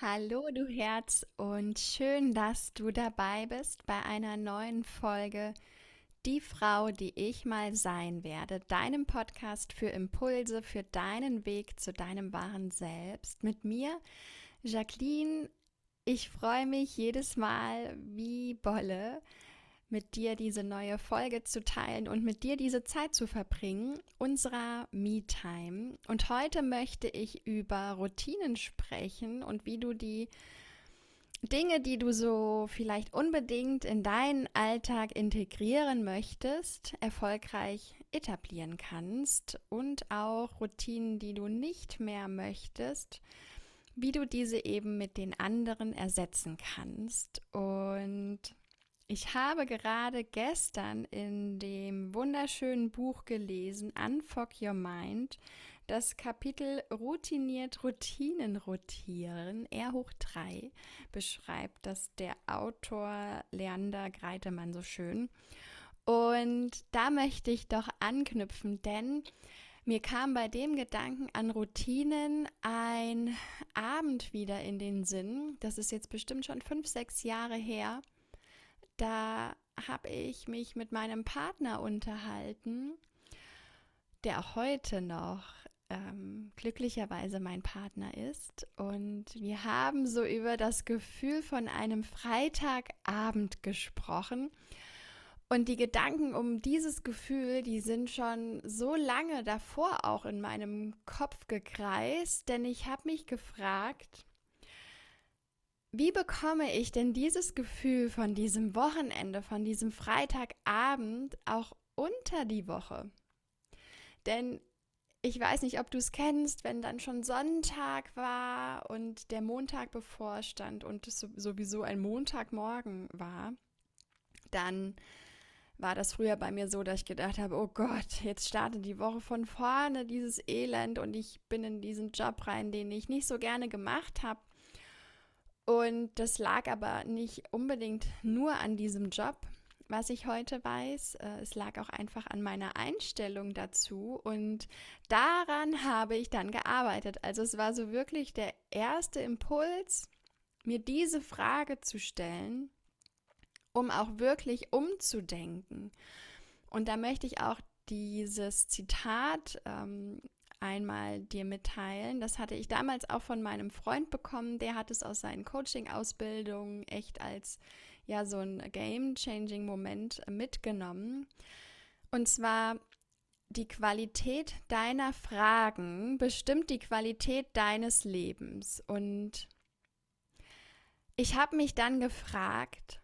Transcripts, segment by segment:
Hallo du Herz und schön, dass du dabei bist bei einer neuen Folge Die Frau, die ich mal sein werde, deinem Podcast für Impulse für deinen Weg zu deinem wahren Selbst mit mir, Jacqueline. Ich freue mich jedes Mal wie Bolle, mit dir diese neue Folge zu teilen und mit dir diese Zeit zu verbringen, unserer Me-Time. Und heute möchte ich über Routinen sprechen und wie du die Dinge, die du so vielleicht unbedingt in deinen Alltag integrieren möchtest, erfolgreich etablieren kannst und auch Routinen, die du nicht mehr möchtest, wie du diese eben mit den anderen ersetzen kannst. Und ich habe gerade gestern in dem wunderschönen Buch gelesen, Unfuck Your Mind, das Kapitel Routiniert Routinen rotieren, R hoch 3, beschreibt das der Autor Leander Greitemann so schön. Und da möchte ich doch anknüpfen, denn mir kam bei dem Gedanken an Routinen ein Abend wieder in den Sinn. Das ist jetzt bestimmt schon fünf, sechs Jahre her da habe ich mich mit meinem Partner unterhalten, der auch heute noch ähm, glücklicherweise mein Partner ist. Und wir haben so über das Gefühl von einem Freitagabend gesprochen. Und die Gedanken um dieses Gefühl, die sind schon so lange davor auch in meinem Kopf gekreist, denn ich habe mich gefragt, wie bekomme ich denn dieses Gefühl von diesem Wochenende, von diesem Freitagabend auch unter die Woche? Denn ich weiß nicht, ob du es kennst, wenn dann schon Sonntag war und der Montag bevorstand und es sowieso ein Montagmorgen war, dann war das früher bei mir so, dass ich gedacht habe, oh Gott, jetzt startet die Woche von vorne, dieses Elend und ich bin in diesen Job rein, den ich nicht so gerne gemacht habe und das lag aber nicht unbedingt nur an diesem Job, was ich heute weiß. Äh, es lag auch einfach an meiner Einstellung dazu und daran habe ich dann gearbeitet. Also es war so wirklich der erste Impuls, mir diese Frage zu stellen, um auch wirklich umzudenken. Und da möchte ich auch dieses Zitat ähm, einmal dir mitteilen. Das hatte ich damals auch von meinem Freund bekommen. Der hat es aus seinen Coaching-Ausbildungen echt als ja so ein Game-Changing-Moment mitgenommen. Und zwar die Qualität deiner Fragen bestimmt die Qualität deines Lebens. Und ich habe mich dann gefragt,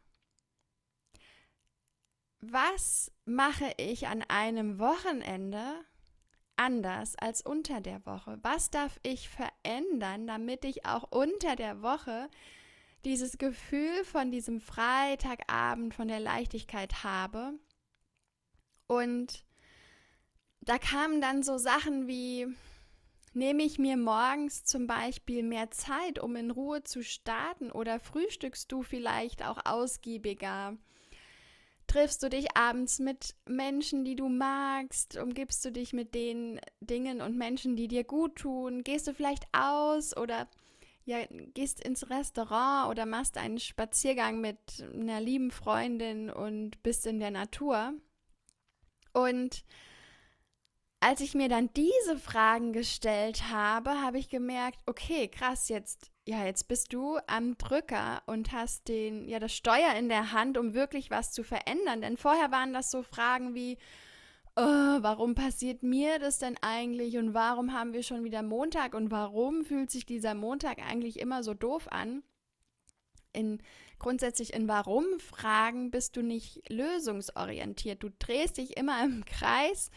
was mache ich an einem Wochenende, anders als unter der Woche? Was darf ich verändern, damit ich auch unter der Woche dieses Gefühl von diesem Freitagabend, von der Leichtigkeit habe? Und da kamen dann so Sachen wie, nehme ich mir morgens zum Beispiel mehr Zeit, um in Ruhe zu starten oder frühstückst du vielleicht auch ausgiebiger? Triffst du dich abends mit Menschen, die du magst? Umgibst du dich mit den Dingen und Menschen, die dir gut tun? Gehst du vielleicht aus oder ja, gehst ins Restaurant oder machst einen Spaziergang mit einer lieben Freundin und bist in der Natur? Und als ich mir dann diese Fragen gestellt habe, habe ich gemerkt, okay, krass, jetzt ja, jetzt bist du am Drücker und hast den, ja, das Steuer in der Hand, um wirklich was zu verändern. Denn vorher waren das so Fragen wie, oh, warum passiert mir das denn eigentlich und warum haben wir schon wieder Montag und warum fühlt sich dieser Montag eigentlich immer so doof an? In, grundsätzlich in Warum-Fragen bist du nicht lösungsorientiert. Du drehst dich immer im Kreis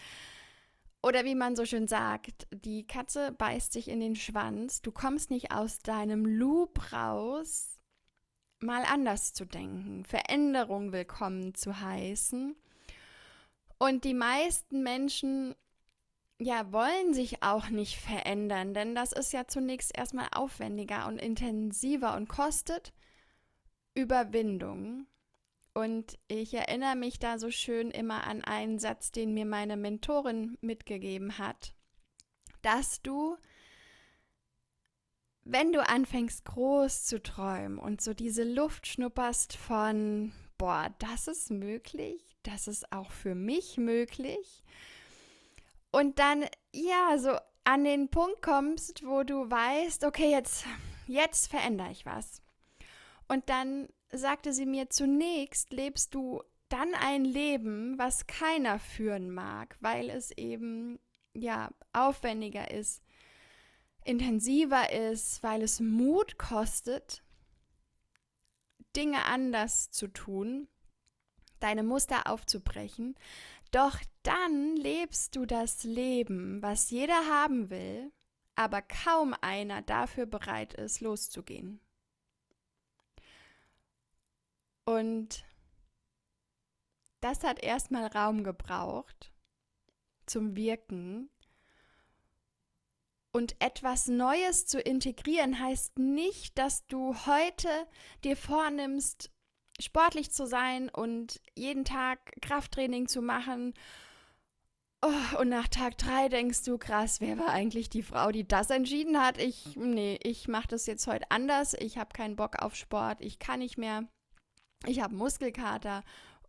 oder wie man so schön sagt, die Katze beißt sich in den Schwanz, du kommst nicht aus deinem Loop raus, mal anders zu denken, Veränderung willkommen zu heißen. Und die meisten Menschen ja, wollen sich auch nicht verändern, denn das ist ja zunächst erstmal aufwendiger und intensiver und kostet Überwindung. Und ich erinnere mich da so schön immer an einen Satz, den mir meine Mentorin mitgegeben hat, dass du, wenn du anfängst groß zu träumen und so diese Luft schnupperst von, boah, das ist möglich, das ist auch für mich möglich. Und dann, ja, so an den Punkt kommst, wo du weißt, okay, jetzt, jetzt verändere ich was. Und dann sagte sie mir, zunächst lebst du dann ein Leben, was keiner führen mag, weil es eben ja aufwendiger ist, intensiver ist, weil es Mut kostet, Dinge anders zu tun, deine Muster aufzubrechen. Doch dann lebst du das Leben, was jeder haben will, aber kaum einer dafür bereit ist, loszugehen. Und das hat erstmal Raum gebraucht zum Wirken. Und etwas Neues zu integrieren heißt nicht, dass du heute dir vornimmst, sportlich zu sein und jeden Tag Krafttraining zu machen. Oh, und nach Tag drei denkst du, krass, wer war eigentlich die Frau, die das entschieden hat? Ich, nee, ich mache das jetzt heute anders. Ich habe keinen Bock auf Sport. Ich kann nicht mehr. Ich habe Muskelkater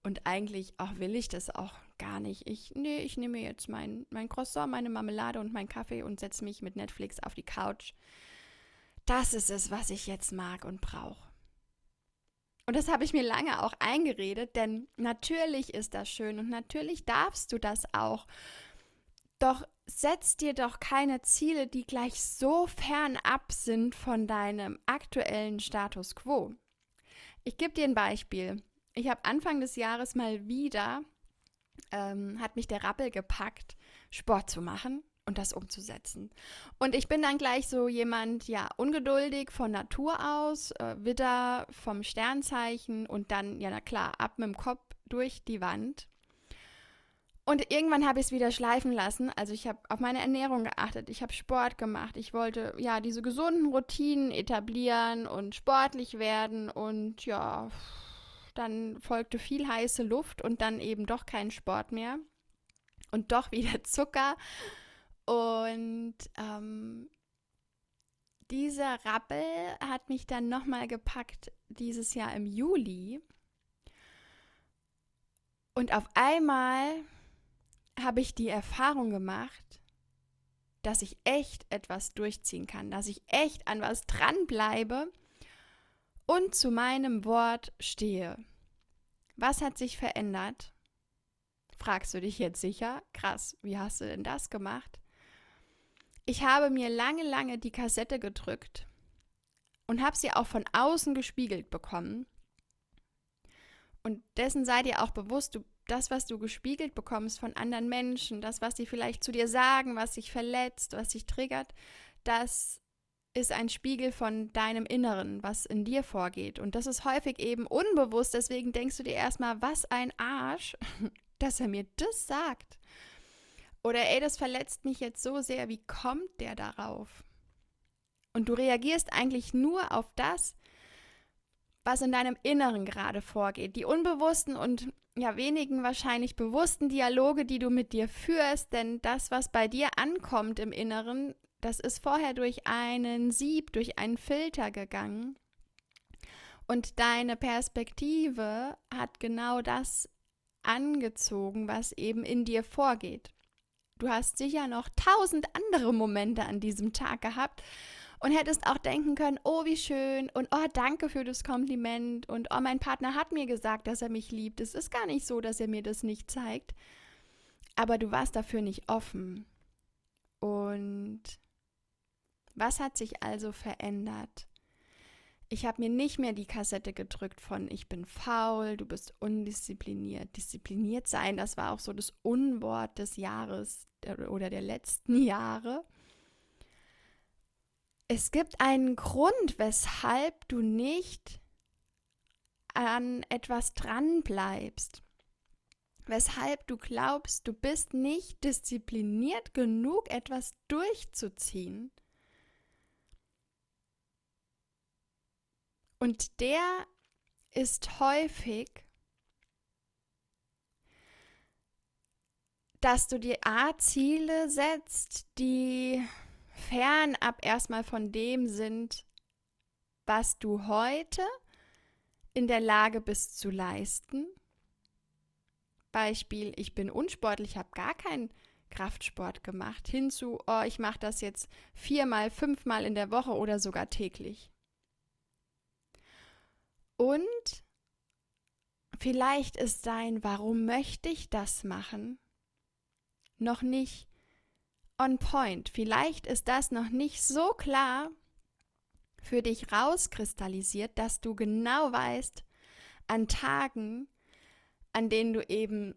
und eigentlich auch will ich das auch gar nicht. Ich, nee, ich nehme jetzt mein, mein Croissant, meine Marmelade und meinen Kaffee und setze mich mit Netflix auf die Couch. Das ist es, was ich jetzt mag und brauche. Und das habe ich mir lange auch eingeredet, denn natürlich ist das schön und natürlich darfst du das auch. Doch setz dir doch keine Ziele, die gleich so fernab sind von deinem aktuellen Status quo. Ich gebe dir ein Beispiel. Ich habe Anfang des Jahres mal wieder, ähm, hat mich der Rappel gepackt, Sport zu machen und das umzusetzen. Und ich bin dann gleich so jemand, ja, ungeduldig von Natur aus, äh, Widder vom Sternzeichen und dann, ja, na klar, ab mit dem Kopf durch die Wand. Und irgendwann habe ich es wieder schleifen lassen. Also ich habe auf meine Ernährung geachtet, ich habe Sport gemacht. Ich wollte ja diese gesunden Routinen etablieren und sportlich werden. Und ja, dann folgte viel heiße Luft und dann eben doch kein Sport mehr. Und doch wieder Zucker. Und ähm, dieser Rappel hat mich dann nochmal gepackt dieses Jahr im Juli. Und auf einmal habe ich die Erfahrung gemacht, dass ich echt etwas durchziehen kann, dass ich echt an was dranbleibe und zu meinem Wort stehe. Was hat sich verändert? Fragst du dich jetzt sicher? Krass, wie hast du denn das gemacht? Ich habe mir lange, lange die Kassette gedrückt und habe sie auch von außen gespiegelt bekommen. Und dessen sei dir auch bewusst, du das, was du gespiegelt bekommst von anderen Menschen, das, was sie vielleicht zu dir sagen, was dich verletzt, was dich triggert, das ist ein Spiegel von deinem Inneren, was in dir vorgeht. Und das ist häufig eben unbewusst. Deswegen denkst du dir erstmal, was ein Arsch, dass er mir das sagt. Oder ey, das verletzt mich jetzt so sehr, wie kommt der darauf? Und du reagierst eigentlich nur auf das, was in deinem Inneren gerade vorgeht. Die unbewussten und ja wenigen wahrscheinlich bewussten Dialoge, die du mit dir führst, denn das, was bei dir ankommt im Inneren, das ist vorher durch einen Sieb, durch einen Filter gegangen. Und deine Perspektive hat genau das angezogen, was eben in dir vorgeht. Du hast sicher noch tausend andere Momente an diesem Tag gehabt, und hättest auch denken können, oh, wie schön und oh, danke für das Kompliment und oh, mein Partner hat mir gesagt, dass er mich liebt. Es ist gar nicht so, dass er mir das nicht zeigt, aber du warst dafür nicht offen. Und was hat sich also verändert? Ich habe mir nicht mehr die Kassette gedrückt von ich bin faul, du bist undiszipliniert. Diszipliniert sein, das war auch so das Unwort des Jahres oder der letzten Jahre. Es gibt einen Grund, weshalb du nicht an etwas dran bleibst. Weshalb du glaubst, du bist nicht diszipliniert genug, etwas durchzuziehen. Und der ist häufig, dass du dir A-Ziele setzt, die fernab erstmal von dem sind, was du heute in der Lage bist zu leisten. Beispiel, ich bin unsportlich, habe gar keinen Kraftsport gemacht, hinzu, oh, ich mache das jetzt viermal, fünfmal in der Woche oder sogar täglich. Und vielleicht ist dein, warum möchte ich das machen, noch nicht on point. Vielleicht ist das noch nicht so klar für dich rauskristallisiert, dass du genau weißt, an Tagen, an denen du eben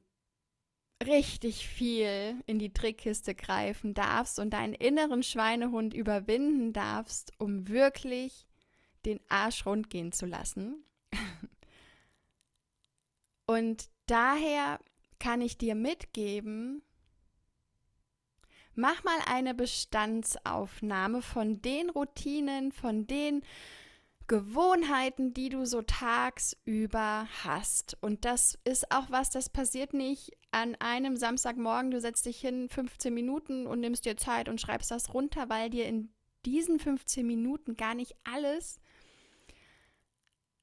richtig viel in die Trickkiste greifen darfst und deinen inneren Schweinehund überwinden darfst, um wirklich den Arsch rund gehen zu lassen. und daher kann ich dir mitgeben, mach mal eine Bestandsaufnahme von den Routinen, von den Gewohnheiten, die du so tagsüber hast. Und das ist auch was, das passiert nicht an einem Samstagmorgen. Du setzt dich hin 15 Minuten und nimmst dir Zeit und schreibst das runter, weil dir in diesen 15 Minuten gar nicht alles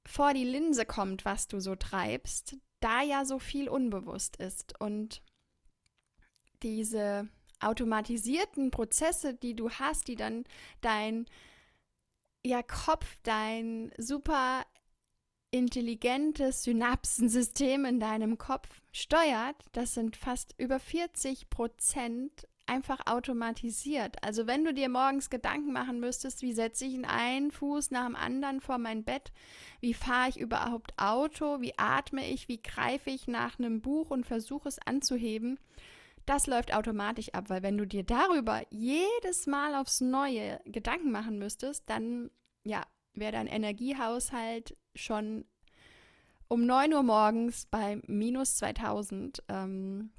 vor die Linse kommt, was du so treibst, da ja so viel unbewusst ist. Und diese automatisierten Prozesse, die du hast, die dann dein ja, Kopf, dein super intelligentes Synapsensystem in deinem Kopf steuert, das sind fast über 40 Prozent einfach automatisiert. Also wenn du dir morgens Gedanken machen müsstest, wie setze ich einen Fuß nach dem anderen vor mein Bett, wie fahre ich überhaupt Auto, wie atme ich, wie greife ich nach einem Buch und versuche es anzuheben, das läuft automatisch ab, weil wenn du dir darüber jedes Mal aufs Neue Gedanken machen müsstest, dann ja, wäre dein Energiehaushalt schon um 9 Uhr morgens bei minus 2000. Ähm,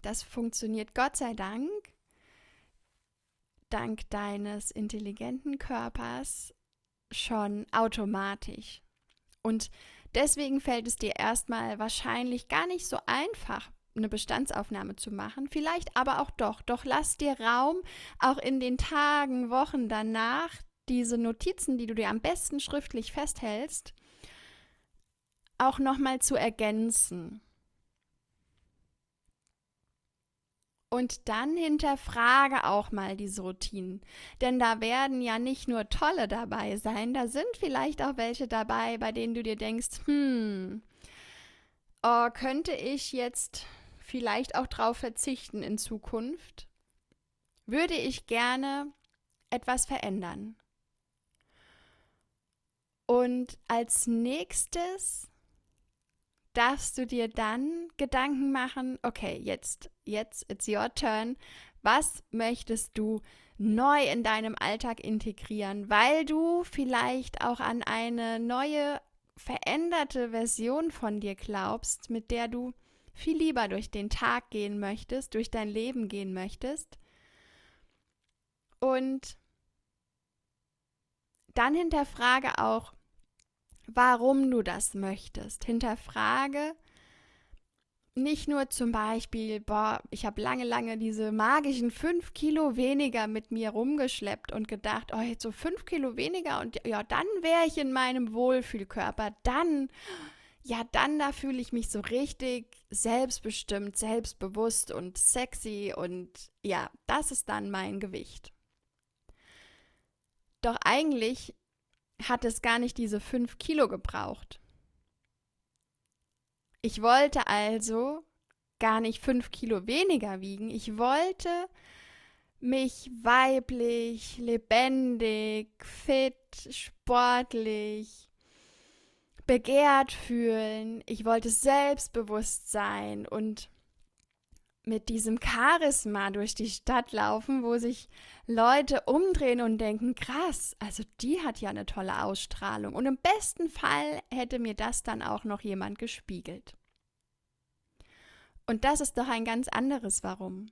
das funktioniert Gott sei Dank, dank deines intelligenten Körpers schon automatisch. Und deswegen fällt es dir erstmal wahrscheinlich gar nicht so einfach, eine Bestandsaufnahme zu machen. Vielleicht aber auch doch. Doch lass dir Raum, auch in den Tagen, Wochen danach, diese Notizen, die du dir am besten schriftlich festhältst, auch nochmal zu ergänzen. Und dann hinterfrage auch mal diese Routinen. Denn da werden ja nicht nur tolle dabei sein, da sind vielleicht auch welche dabei, bei denen du dir denkst, hm, oh, könnte ich jetzt vielleicht auch darauf verzichten in Zukunft? Würde ich gerne etwas verändern? Und als nächstes darfst du dir dann Gedanken machen, okay, jetzt, jetzt, it's your turn. Was möchtest du neu in deinem Alltag integrieren, weil du vielleicht auch an eine neue, veränderte Version von dir glaubst, mit der du viel lieber durch den Tag gehen möchtest, durch dein Leben gehen möchtest. Und dann hinterfrage auch, warum du das möchtest. Hinterfrage nicht nur zum Beispiel, boah, ich habe lange, lange diese magischen fünf Kilo weniger mit mir rumgeschleppt und gedacht, oh, jetzt so fünf Kilo weniger und ja, dann wäre ich in meinem Wohlfühlkörper. Dann, ja, dann da fühle ich mich so richtig selbstbestimmt, selbstbewusst und sexy und ja, das ist dann mein Gewicht. Doch eigentlich hat es gar nicht diese fünf Kilo gebraucht. Ich wollte also gar nicht fünf Kilo weniger wiegen. Ich wollte mich weiblich, lebendig, fit, sportlich, begehrt fühlen. Ich wollte selbstbewusst sein und mit diesem Charisma durch die Stadt laufen, wo sich Leute umdrehen und denken, krass, also die hat ja eine tolle Ausstrahlung. Und im besten Fall hätte mir das dann auch noch jemand gespiegelt. Und das ist doch ein ganz anderes Warum.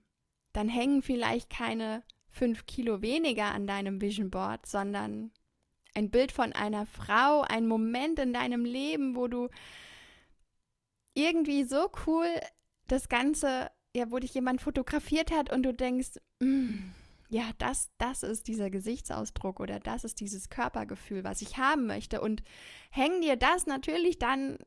Dann hängen vielleicht keine fünf Kilo weniger an deinem Vision Board, sondern ein Bild von einer Frau, ein Moment in deinem Leben, wo du irgendwie so cool das Ganze ja, wo dich jemand fotografiert hat und du denkst, mm, ja, das, das ist dieser Gesichtsausdruck oder das ist dieses Körpergefühl, was ich haben möchte. Und häng dir das natürlich dann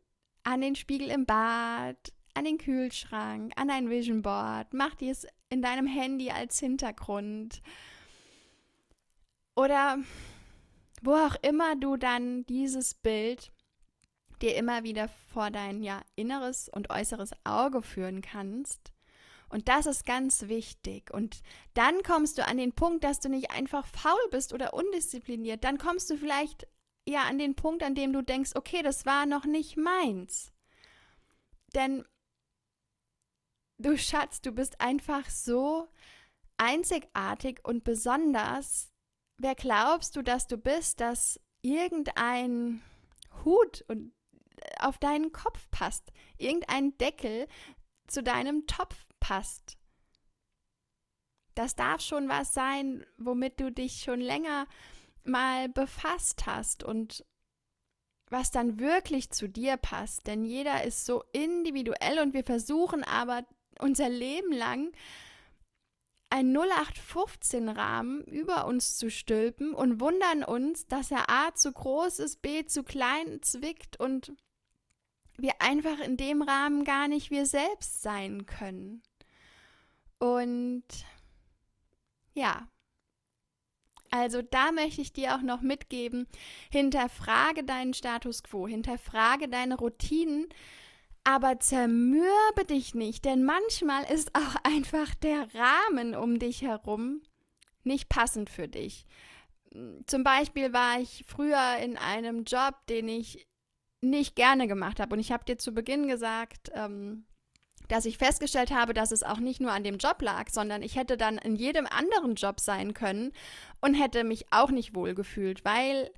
an den Spiegel im Bad, an den Kühlschrank, an dein Vision Board, mach dir es in deinem Handy als Hintergrund. Oder wo auch immer du dann dieses Bild dir immer wieder vor dein ja, inneres und äußeres Auge führen kannst und das ist ganz wichtig. Und dann kommst du an den Punkt, dass du nicht einfach faul bist oder undiszipliniert. Dann kommst du vielleicht ja an den Punkt, an dem du denkst, okay, das war noch nicht meins. Denn du Schatz, du bist einfach so einzigartig und besonders. Wer glaubst du, dass du bist, dass irgendein Hut und auf deinen Kopf passt, irgendein Deckel zu deinem Topf passt. Das darf schon was sein, womit du dich schon länger mal befasst hast und was dann wirklich zu dir passt. Denn jeder ist so individuell und wir versuchen aber unser Leben lang einen 0815-Rahmen über uns zu stülpen und wundern uns, dass er A zu groß ist, B zu klein zwickt und wir einfach in dem Rahmen gar nicht wir selbst sein können. Und ja, also da möchte ich dir auch noch mitgeben, hinterfrage deinen Status quo, hinterfrage deine Routinen, aber zermürbe dich nicht, denn manchmal ist auch einfach der Rahmen um dich herum nicht passend für dich. Zum Beispiel war ich früher in einem Job, den ich nicht gerne gemacht habe. Und ich habe dir zu Beginn gesagt, ähm, dass ich festgestellt habe, dass es auch nicht nur an dem Job lag, sondern ich hätte dann in jedem anderen Job sein können und hätte mich auch nicht wohl gefühlt, weil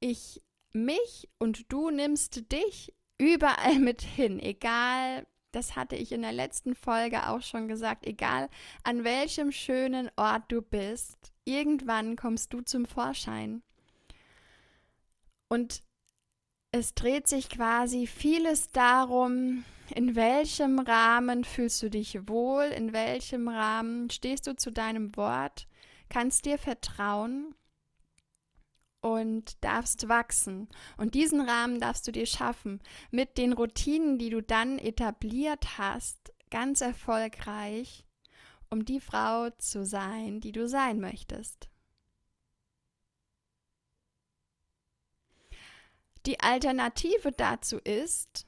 ich mich und du nimmst dich überall mit hin, egal, das hatte ich in der letzten Folge auch schon gesagt, egal an welchem schönen Ort du bist, irgendwann kommst du zum Vorschein. Und es dreht sich quasi vieles darum, in welchem Rahmen fühlst du dich wohl, in welchem Rahmen stehst du zu deinem Wort, kannst dir vertrauen und darfst wachsen. Und diesen Rahmen darfst du dir schaffen mit den Routinen, die du dann etabliert hast, ganz erfolgreich, um die Frau zu sein, die du sein möchtest. Die Alternative dazu ist,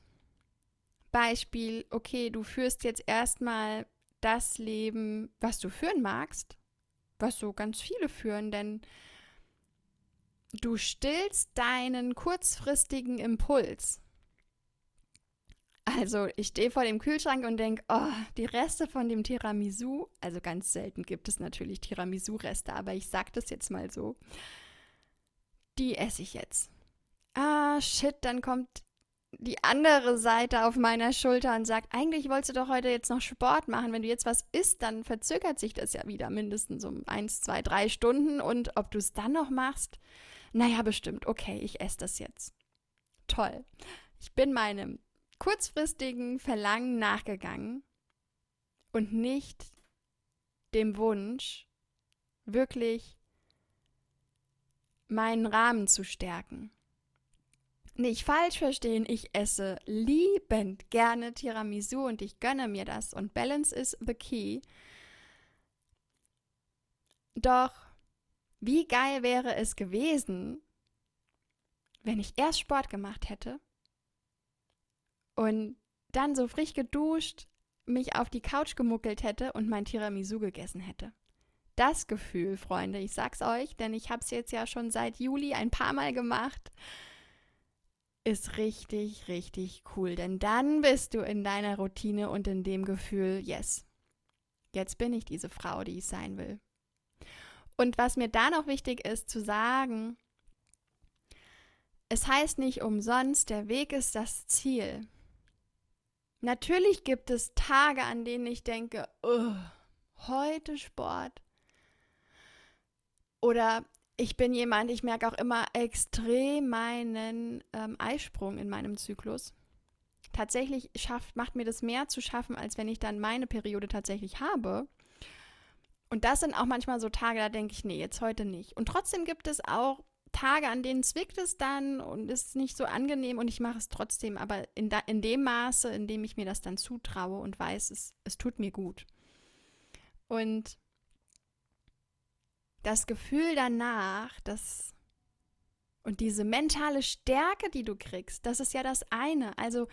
Beispiel, okay, du führst jetzt erstmal das Leben, was du führen magst, was so ganz viele führen, denn du stillst deinen kurzfristigen Impuls. Also ich stehe vor dem Kühlschrank und denke, oh, die Reste von dem Tiramisu, also ganz selten gibt es natürlich Tiramisu-Reste, aber ich sage das jetzt mal so, die esse ich jetzt ah, shit, dann kommt die andere Seite auf meiner Schulter und sagt, eigentlich wolltest du doch heute jetzt noch Sport machen. Wenn du jetzt was isst, dann verzögert sich das ja wieder mindestens um eins, zwei, drei Stunden. Und ob du es dann noch machst, naja, bestimmt. Okay, ich esse das jetzt. Toll. Ich bin meinem kurzfristigen Verlangen nachgegangen und nicht dem Wunsch, wirklich meinen Rahmen zu stärken nicht falsch verstehen, ich esse liebend gerne Tiramisu und ich gönne mir das und Balance is the key. Doch wie geil wäre es gewesen, wenn ich erst Sport gemacht hätte und dann so frisch geduscht mich auf die Couch gemuckelt hätte und mein Tiramisu gegessen hätte. Das Gefühl, Freunde, ich sag's euch, denn ich habe es jetzt ja schon seit Juli ein paar Mal gemacht ist richtig, richtig cool. Denn dann bist du in deiner Routine und in dem Gefühl, yes, jetzt bin ich diese Frau, die ich sein will. Und was mir da noch wichtig ist zu sagen, es heißt nicht umsonst, der Weg ist das Ziel. Natürlich gibt es Tage, an denen ich denke, oh, heute Sport. Oder ich bin jemand, ich merke auch immer extrem meinen ähm, Eisprung in meinem Zyklus. Tatsächlich schafft, macht mir das mehr zu schaffen, als wenn ich dann meine Periode tatsächlich habe. Und das sind auch manchmal so Tage, da denke ich, nee, jetzt heute nicht. Und trotzdem gibt es auch Tage, an denen zwickt es dann und ist nicht so angenehm und ich mache es trotzdem, aber in, da, in dem Maße, in dem ich mir das dann zutraue und weiß, es, es tut mir gut. Und das Gefühl danach, das und diese mentale Stärke, die du kriegst, das ist ja das eine. Also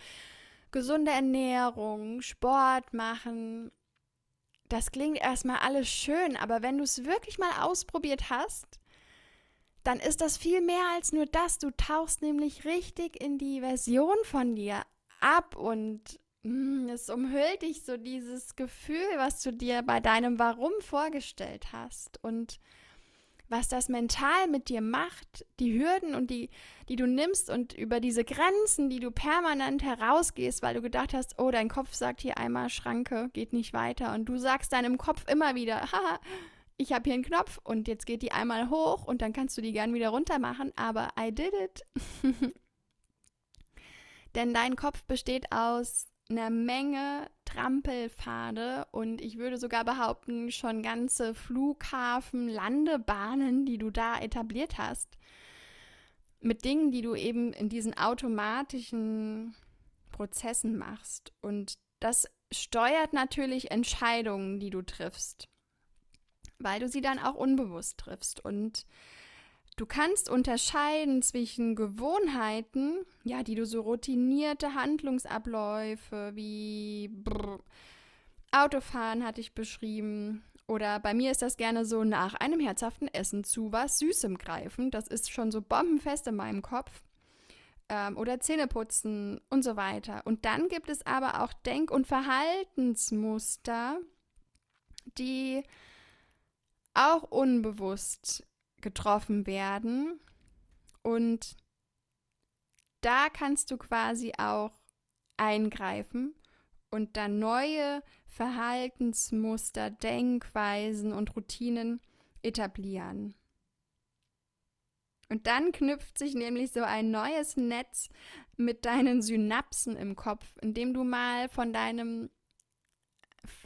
gesunde Ernährung, Sport machen, das klingt erstmal alles schön, aber wenn du es wirklich mal ausprobiert hast, dann ist das viel mehr als nur das. Du tauchst nämlich richtig in die Version von dir ab und mm, es umhüllt dich so dieses Gefühl, was du dir bei deinem Warum vorgestellt hast. Und was das mental mit dir macht, die Hürden und die, die du nimmst und über diese Grenzen, die du permanent herausgehst, weil du gedacht hast, oh, dein Kopf sagt hier einmal Schranke, geht nicht weiter. Und du sagst deinem Kopf immer wieder, haha, ich habe hier einen Knopf und jetzt geht die einmal hoch und dann kannst du die gern wieder runter machen, aber I did it. Denn dein Kopf besteht aus einer Menge Trampelpfade und ich würde sogar behaupten, schon ganze Flughafen, Landebahnen, die du da etabliert hast, mit Dingen, die du eben in diesen automatischen Prozessen machst. Und das steuert natürlich Entscheidungen, die du triffst, weil du sie dann auch unbewusst triffst. Und Du kannst unterscheiden zwischen Gewohnheiten, ja, die du so routinierte Handlungsabläufe wie brr, Autofahren hatte ich beschrieben. Oder bei mir ist das gerne so nach einem herzhaften Essen zu was Süßem greifen. Das ist schon so bombenfest in meinem Kopf. Ähm, oder Zähneputzen und so weiter. Und dann gibt es aber auch Denk- und Verhaltensmuster, die auch unbewusst getroffen werden. Und da kannst du quasi auch eingreifen und dann neue Verhaltensmuster, Denkweisen und Routinen etablieren. Und dann knüpft sich nämlich so ein neues Netz mit deinen Synapsen im Kopf, indem du mal von deinem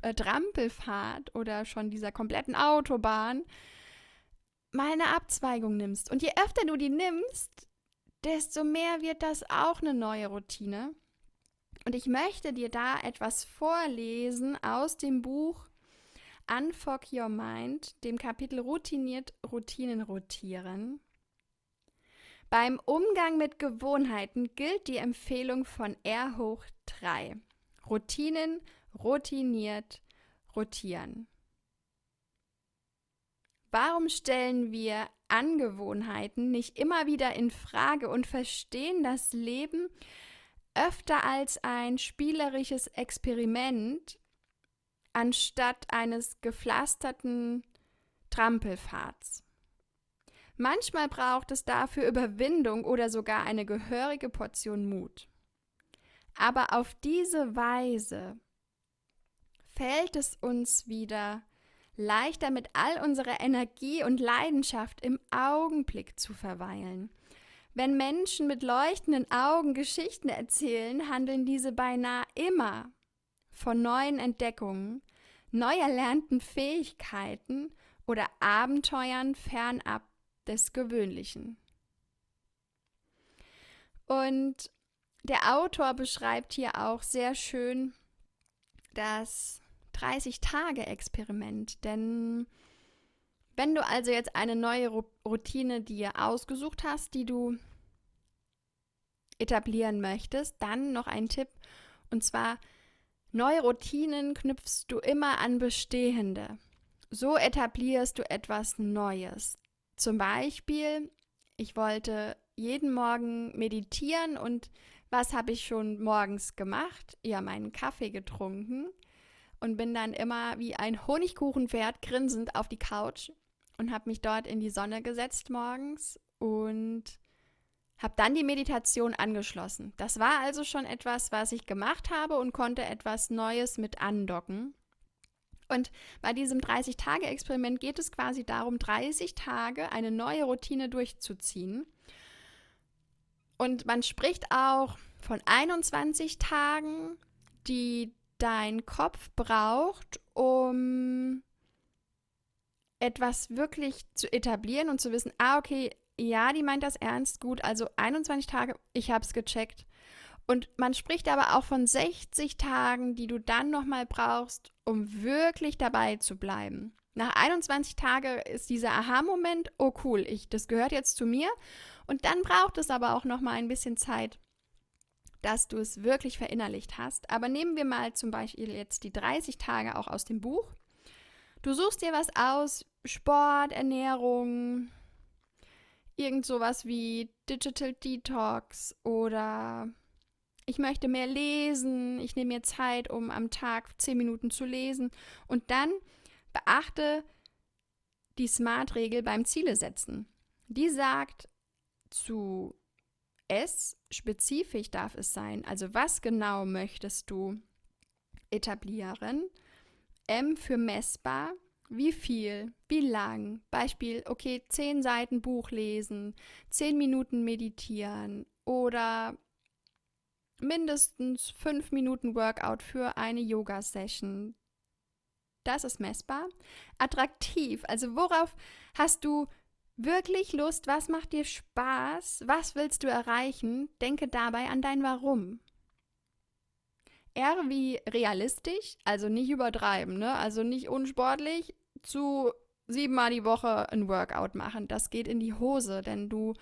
äh, Trampelfahrt oder schon dieser kompletten Autobahn mal eine Abzweigung nimmst. Und je öfter du die nimmst, desto mehr wird das auch eine neue Routine. Und ich möchte dir da etwas vorlesen aus dem Buch Unfog Your Mind, dem Kapitel Routiniert Routinen rotieren. Beim Umgang mit Gewohnheiten gilt die Empfehlung von R hoch 3. Routinen, routiniert, rotieren. Warum stellen wir Angewohnheiten nicht immer wieder in Frage und verstehen das Leben öfter als ein spielerisches Experiment anstatt eines gepflasterten Trampelpfads? Manchmal braucht es dafür Überwindung oder sogar eine gehörige Portion Mut. Aber auf diese Weise fällt es uns wieder leichter mit all unserer Energie und Leidenschaft im Augenblick zu verweilen. Wenn Menschen mit leuchtenden Augen Geschichten erzählen, handeln diese beinahe immer von neuen Entdeckungen, neu erlernten Fähigkeiten oder Abenteuern fernab des Gewöhnlichen. Und der Autor beschreibt hier auch sehr schön, dass 30-Tage-Experiment. Denn wenn du also jetzt eine neue Routine dir ausgesucht hast, die du etablieren möchtest, dann noch ein Tipp. Und zwar, neue Routinen knüpfst du immer an bestehende. So etablierst du etwas Neues. Zum Beispiel, ich wollte jeden Morgen meditieren und was habe ich schon morgens gemacht? Ja, meinen Kaffee getrunken und bin dann immer wie ein Honigkuchenpferd grinsend auf die Couch und habe mich dort in die Sonne gesetzt morgens und habe dann die Meditation angeschlossen. Das war also schon etwas, was ich gemacht habe und konnte etwas Neues mit andocken. Und bei diesem 30-Tage-Experiment geht es quasi darum, 30 Tage eine neue Routine durchzuziehen. Und man spricht auch von 21 Tagen, die dein Kopf braucht, um etwas wirklich zu etablieren und zu wissen, ah, okay, ja, die meint das ernst, gut, also 21 Tage, ich habe es gecheckt. Und man spricht aber auch von 60 Tagen, die du dann nochmal brauchst, um wirklich dabei zu bleiben. Nach 21 Tagen ist dieser Aha-Moment, oh cool, ich, das gehört jetzt zu mir. Und dann braucht es aber auch nochmal ein bisschen Zeit, dass du es wirklich verinnerlicht hast. Aber nehmen wir mal zum Beispiel jetzt die 30 Tage auch aus dem Buch. Du suchst dir was aus, Sport, Ernährung, irgend sowas wie Digital Detox oder ich möchte mehr lesen, ich nehme mir Zeit, um am Tag 10 Minuten zu lesen und dann beachte die SMART-Regel beim Ziele setzen. Die sagt zu S, spezifisch darf es sein, also was genau möchtest du etablieren? M für messbar, wie viel? Wie lang? Beispiel, okay, zehn Seiten Buch lesen, zehn Minuten meditieren oder mindestens fünf Minuten Workout für eine Yoga-Session. Das ist messbar. Attraktiv, also worauf hast du wirklich Lust? Was macht dir Spaß? Was willst du erreichen? Denke dabei an dein Warum. R wie realistisch, also nicht übertreiben, ne? Also nicht unsportlich zu siebenmal die Woche ein Workout machen. Das geht in die Hose, denn du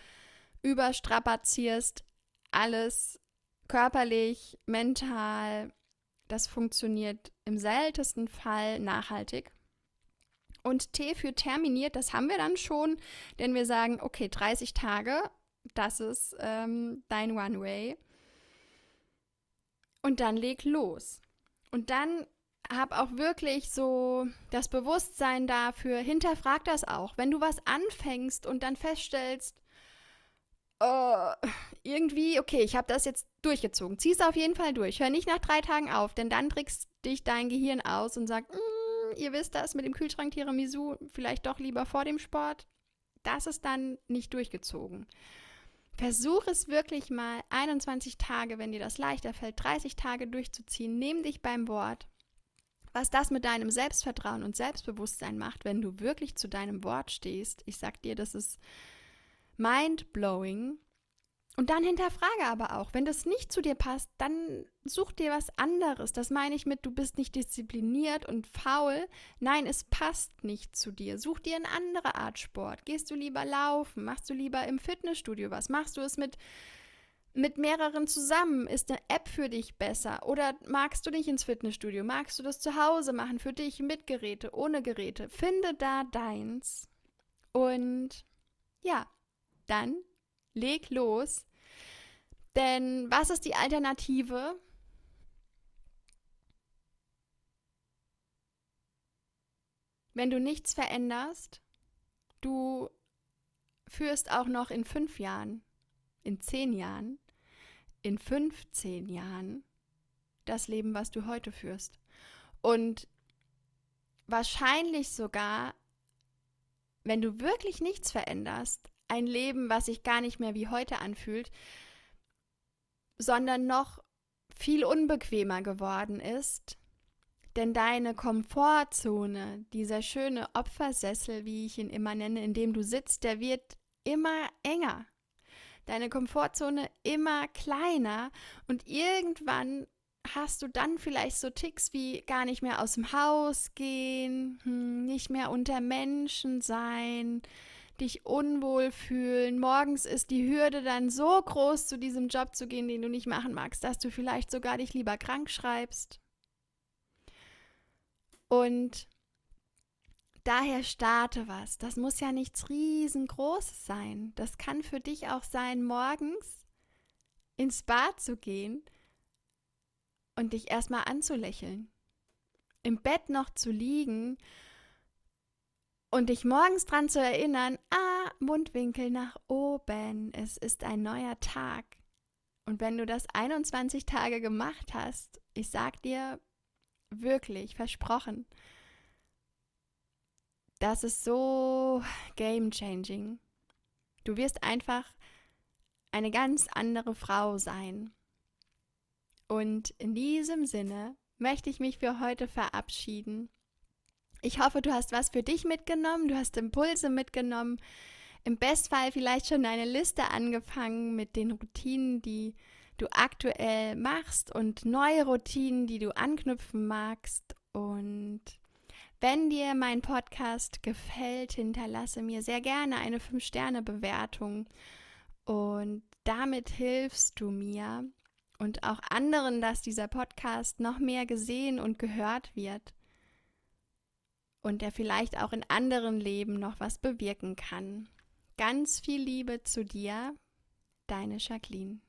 überstrapazierst alles körperlich, mental. Das funktioniert im seltensten Fall nachhaltig. Und T für terminiert, das haben wir dann schon, denn wir sagen, okay, 30 Tage, das ist ähm, dein One-Way und dann leg los. Und dann hab auch wirklich so das Bewusstsein dafür, hinterfrag das auch. Wenn du was anfängst und dann feststellst, uh, irgendwie, okay, ich habe das jetzt durchgezogen. Zieh es auf jeden Fall durch. Hör nicht nach drei Tagen auf, denn dann trickst dich dein Gehirn aus und sagt, mm, ihr wisst das mit dem Kühlschrank Tiramisu, vielleicht doch lieber vor dem Sport. Das ist dann nicht durchgezogen. Versuch es wirklich mal 21 Tage, wenn dir das leichter fällt, 30 Tage durchzuziehen. Nimm dich beim Wort. Was das mit deinem Selbstvertrauen und Selbstbewusstsein macht, wenn du wirklich zu deinem Wort stehst. Ich sag dir, das ist mind blowing. Und dann hinterfrage aber auch, wenn das nicht zu dir passt, dann such dir was anderes. Das meine ich mit, du bist nicht diszipliniert und faul. Nein, es passt nicht zu dir. Such dir eine andere Art Sport. Gehst du lieber laufen? Machst du lieber im Fitnessstudio was? Machst du es mit, mit mehreren zusammen? Ist eine App für dich besser? Oder magst du nicht ins Fitnessstudio? Magst du das zu Hause machen für dich mit Geräte, ohne Geräte? Finde da deins. Und ja, dann leg los. Denn was ist die Alternative? Wenn du nichts veränderst, du führst auch noch in fünf Jahren, in zehn Jahren, in 15 Jahren das Leben, was du heute führst. Und wahrscheinlich sogar, wenn du wirklich nichts veränderst, ein Leben, was sich gar nicht mehr wie heute anfühlt, sondern noch viel unbequemer geworden ist. Denn deine Komfortzone, dieser schöne Opfersessel, wie ich ihn immer nenne, in dem du sitzt, der wird immer enger. Deine Komfortzone immer kleiner und irgendwann hast du dann vielleicht so Ticks wie gar nicht mehr aus dem Haus gehen, hm, nicht mehr unter Menschen sein, dich unwohl fühlen. Morgens ist die Hürde dann so groß, zu diesem Job zu gehen, den du nicht machen magst, dass du vielleicht sogar dich lieber krank schreibst. Und daher starte was. Das muss ja nichts riesengroßes sein. Das kann für dich auch sein, morgens ins Bad zu gehen und dich erstmal anzulächeln. Im Bett noch zu liegen und dich morgens dran zu erinnern, ah, Mundwinkel nach oben, es ist ein neuer Tag. Und wenn du das 21 Tage gemacht hast, ich sag dir wirklich, versprochen, das ist so game changing. Du wirst einfach eine ganz andere Frau sein. Und in diesem Sinne möchte ich mich für heute verabschieden Ich hoffe, du hast was für dich mitgenommen, du hast Impulse mitgenommen. Im Bestfall vielleicht schon eine Liste angefangen mit den Routinen, die du aktuell machst und neue Routinen, die du anknüpfen magst. Und wenn dir mein Podcast gefällt, hinterlasse mir sehr gerne eine 5-Sterne-Bewertung. Und damit hilfst du mir und auch anderen, dass dieser Podcast noch mehr gesehen und gehört wird und der vielleicht auch in anderen Leben noch was bewirken kann. Ganz viel Liebe zu dir, deine Jacqueline.